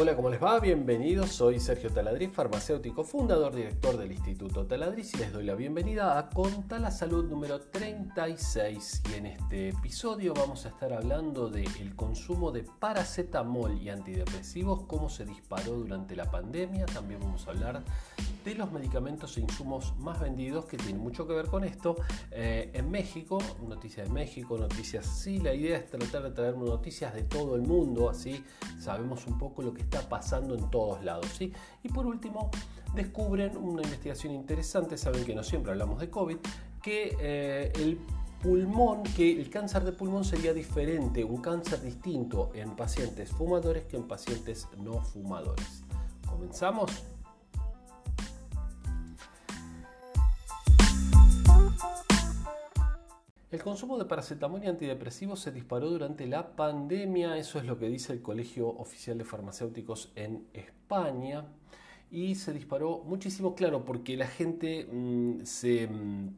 Hola, ¿cómo les va? Bienvenidos, soy Sergio Taladriz, farmacéutico, fundador, director del Instituto Taladriz y les doy la bienvenida a Conta la Salud número 36 y en este episodio vamos a estar hablando del consumo de paracetamol y antidepresivos, cómo se disparó durante la pandemia, también vamos a hablar de los medicamentos e insumos más vendidos que tienen mucho que ver con esto. Eh, en México, noticias de México, noticias, sí, la idea es tratar de traer noticias de todo el mundo, así sabemos un poco lo que está pasando en todos lados. ¿sí? Y por último, descubren una investigación interesante, saben que no siempre hablamos de COVID, que eh, el pulmón, que el cáncer de pulmón sería diferente, un cáncer distinto en pacientes fumadores que en pacientes no fumadores. ¿Comenzamos? El consumo de paracetamol y antidepresivos se disparó durante la pandemia, eso es lo que dice el Colegio Oficial de Farmacéuticos en España, y se disparó muchísimo, claro, porque la gente mm, se, mm,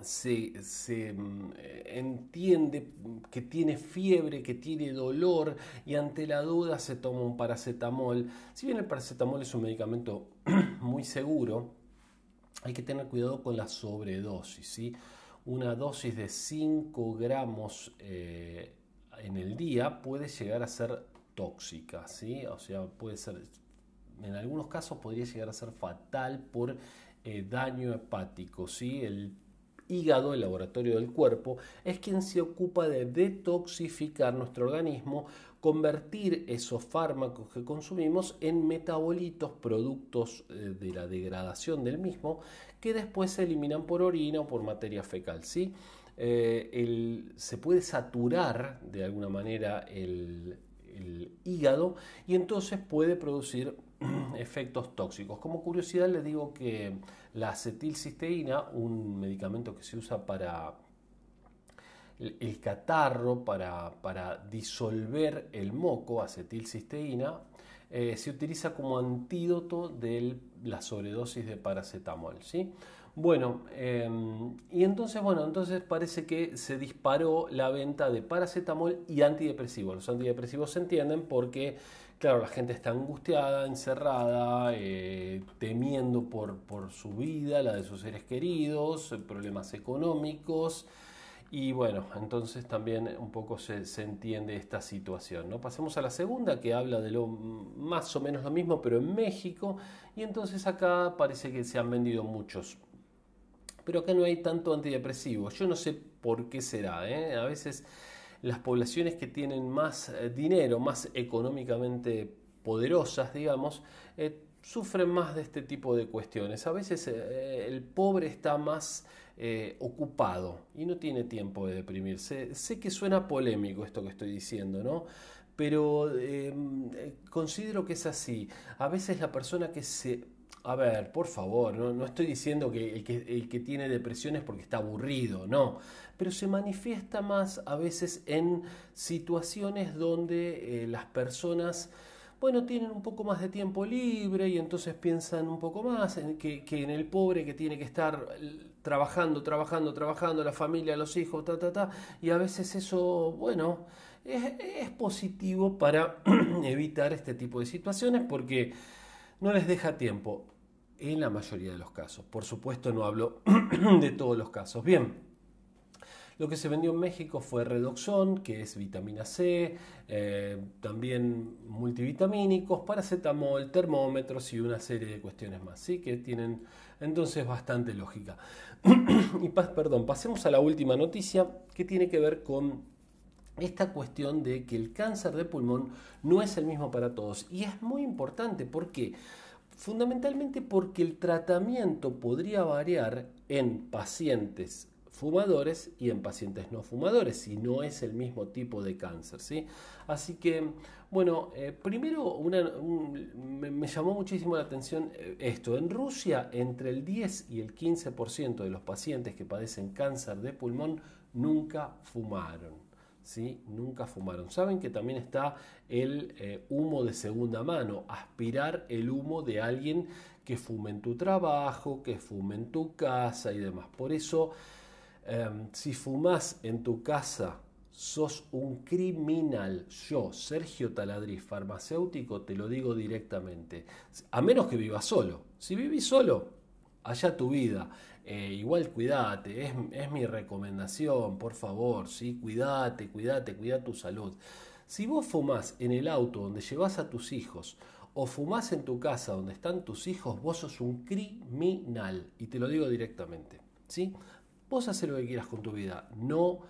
se, mm, entiende que tiene fiebre, que tiene dolor, y ante la duda se toma un paracetamol. Si bien el paracetamol es un medicamento muy seguro, hay que tener cuidado con la sobredosis, ¿sí? una dosis de 5 gramos eh, en el día puede llegar a ser tóxica, ¿sí? O sea, puede ser, en algunos casos podría llegar a ser fatal por eh, daño hepático, ¿sí? Hígado, el laboratorio del cuerpo, es quien se ocupa de detoxificar nuestro organismo, convertir esos fármacos que consumimos en metabolitos, productos eh, de la degradación del mismo, que después se eliminan por orina o por materia fecal. ¿sí? Eh, se puede saturar de alguna manera el, hígado y entonces puede producir efectos tóxicos. Como curiosidad les digo que la acetilcisteína, un medicamento que se usa para el catarro, para, para disolver el moco, acetilcisteína, eh, se utiliza como antídoto de la sobredosis de paracetamol. ¿sí? Bueno, em, y entonces, bueno, entonces parece que se disparó la venta de paracetamol y antidepresivos. Los antidepresivos se entienden porque, claro, la gente está angustiada, encerrada, eh, temiendo por, por su vida, la de sus seres queridos, problemas económicos. Y bueno, entonces también un poco se, entiende esta situación. ¿no? Pasemos a la segunda que habla de lo más o menos lo mismo, pero en México. Y entonces acá parece que se han vendido muchos. Pero acá no hay tanto antidepresivo. Yo no sé por qué será. ¿eh? A veces las poblaciones que tienen más eh, dinero, más económicamente poderosas, digamos, eh, sufren más de este tipo de cuestiones. A veces el pobre está más eh, ocupado y no tiene tiempo de deprimirse. Sé que suena polémico esto que estoy diciendo, ¿no? Pero eh, considero que es así. A veces la persona que se... A ver, por favor, no, estoy diciendo que el, que tiene depresión es porque está aburrido, no. Pero se manifiesta más a veces en situaciones donde eh, las personas bueno, tienen un poco más de tiempo libre y entonces piensan un poco más en que, en el pobre que tiene que estar trabajando, trabajando, trabajando, la familia, los hijos, ta, ta, ta, y a veces eso, bueno, es, positivo para evitar este tipo de situaciones porque no les deja tiempo en la mayoría de los casos. Por supuesto no hablo de todos los casos. Bien, lo que se vendió en México fue Redoxon, que es vitamina C, eh, también multivitamínicos, paracetamol, termómetros y una serie de cuestiones más, ¿sí? que tienen entonces bastante lógica. y perdón, pasemos a la última noticia que tiene que ver con esta cuestión de que el cáncer de pulmón no es el mismo para todos. Y es muy importante, ¿por qué? Fundamentalmente porque el tratamiento podría variar en pacientes fumadores y en pacientes no fumadores, si no es el mismo tipo de cáncer. ¿sí? Así que, bueno, eh, primero me, llamó muchísimo la atención eh, esto. En Rusia, entre el 10 y el 15% de los pacientes que padecen cáncer de pulmón nunca fumaron. ¿Sí? Nunca fumaron. Saben que también está el eh, humo de segunda mano, aspirar el humo de alguien que fume en tu trabajo, que fume en tu casa y demás. Por eso Em, si fumas en tu casa sos un criminal. Yo, Sergio Taladriz, farmacéutico, te lo digo directamente. A menos que vivas solo. Si vivís solo, allá tu vida. Eh, igual cuídate, es, mi recomendación, por favor, ¿sí? cuídate, cuídate, cuida tu salud. Si vos fumás en el auto donde llevas a tus hijos o fumás en tu casa donde están tus hijos, vos sos un criminal. Y te lo digo directamente. ¿sí? Vos haces lo que quieras con tu vida, no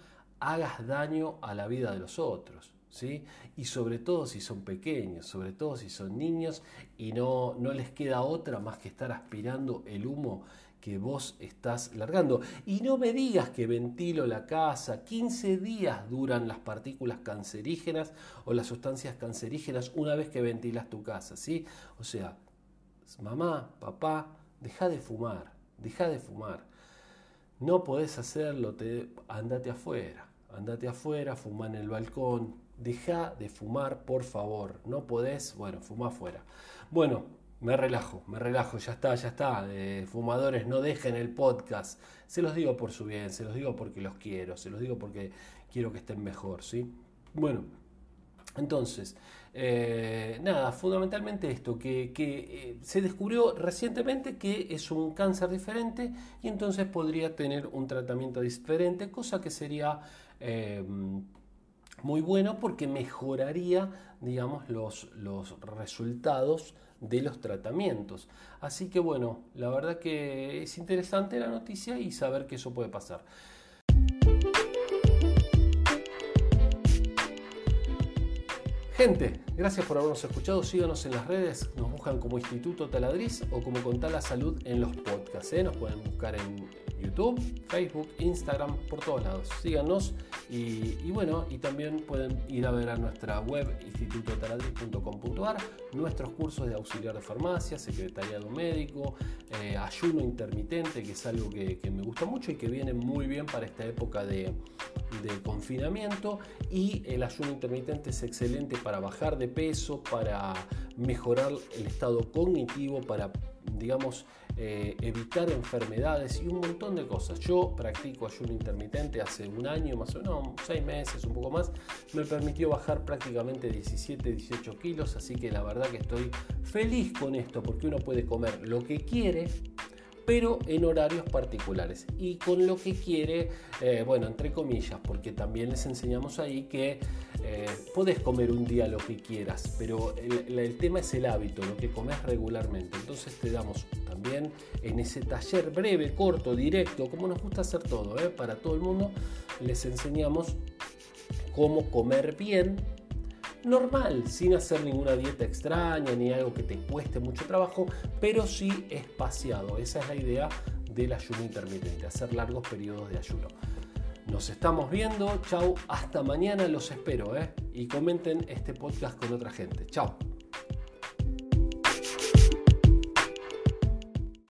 hagas daño a la vida de los otros. ¿Sí? Y sobre todo si son pequeños, sobre todo si son niños y no, no les queda otra más que estar aspirando el humo que vos estás largando. Y no me digas que ventilo la casa, 15 días duran las partículas cancerígenas o las sustancias cancerígenas una vez que ventilas tu casa, ¿sí? O sea, mamá, papá, deja de fumar, deja de fumar. No podés hacerlo, te, andate afuera, andate afuera, fuma en el balcón, deja de fumar, por favor. No podés, bueno, fuma afuera. Bueno, me relajo, me relajo, ya está, ya está. fumadores, no dejen el podcast. Se los digo por su bien, se los digo porque los quiero, se los digo porque quiero que estén mejor, ¿sí? Bueno, entonces, eh, nada, fundamentalmente esto, que, eh, se descubrió recientemente que es un cáncer diferente y entonces podría tener un tratamiento diferente, cosa que sería... Muy bueno porque mejoraría, digamos, los, los resultados de los tratamientos. Así que bueno, la verdad que es interesante la noticia y saber que eso puede pasar. Gente, gracias por habernos escuchado. Síganos en las redes. Nos buscan como Instituto Taladriz o como Contar la Salud en los podcasts. ¿eh? Nos pueden buscar en YouTube, Facebook, Instagram, por todos lados. Síganos y, bueno, y también pueden ir a ver a nuestra web institutotaladriz.com.ar, nuestros cursos de auxiliar de farmacia, secretariado médico, eh, ayuno intermitente, que es algo que, me gusta mucho y que viene muy bien para esta época de, de confinamiento. Y el ayuno intermitente es excelente para bajar de peso, para mejorar el estado cognitivo, para digamos, eh, evitar enfermedades y un montón de cosas. Yo practico ayuno intermitente hace un año, más o menos, seis meses, un poco más. Me permitió bajar prácticamente 17, 18 kilos, así que la verdad que estoy feliz con esto porque uno puede comer lo que quiere pero en horarios particulares y con lo que quiere, eh, bueno, entre comillas, porque también les enseñamos ahí que eh, podés comer un día lo que quieras, pero el, tema es el hábito, lo que comes regularmente. Entonces te damos también en ese taller breve, corto, directo, como nos gusta hacer todo, ¿eh? para todo el mundo, les enseñamos cómo comer bien normal, sin hacer ninguna dieta extraña ni algo que te cueste mucho trabajo, pero sí espaciado. Esa es la idea del ayuno intermitente, hacer largos periodos de ayuno. Nos estamos viendo, chao, hasta mañana, los espero, ¿eh? Y comenten este podcast con otra gente. Chao.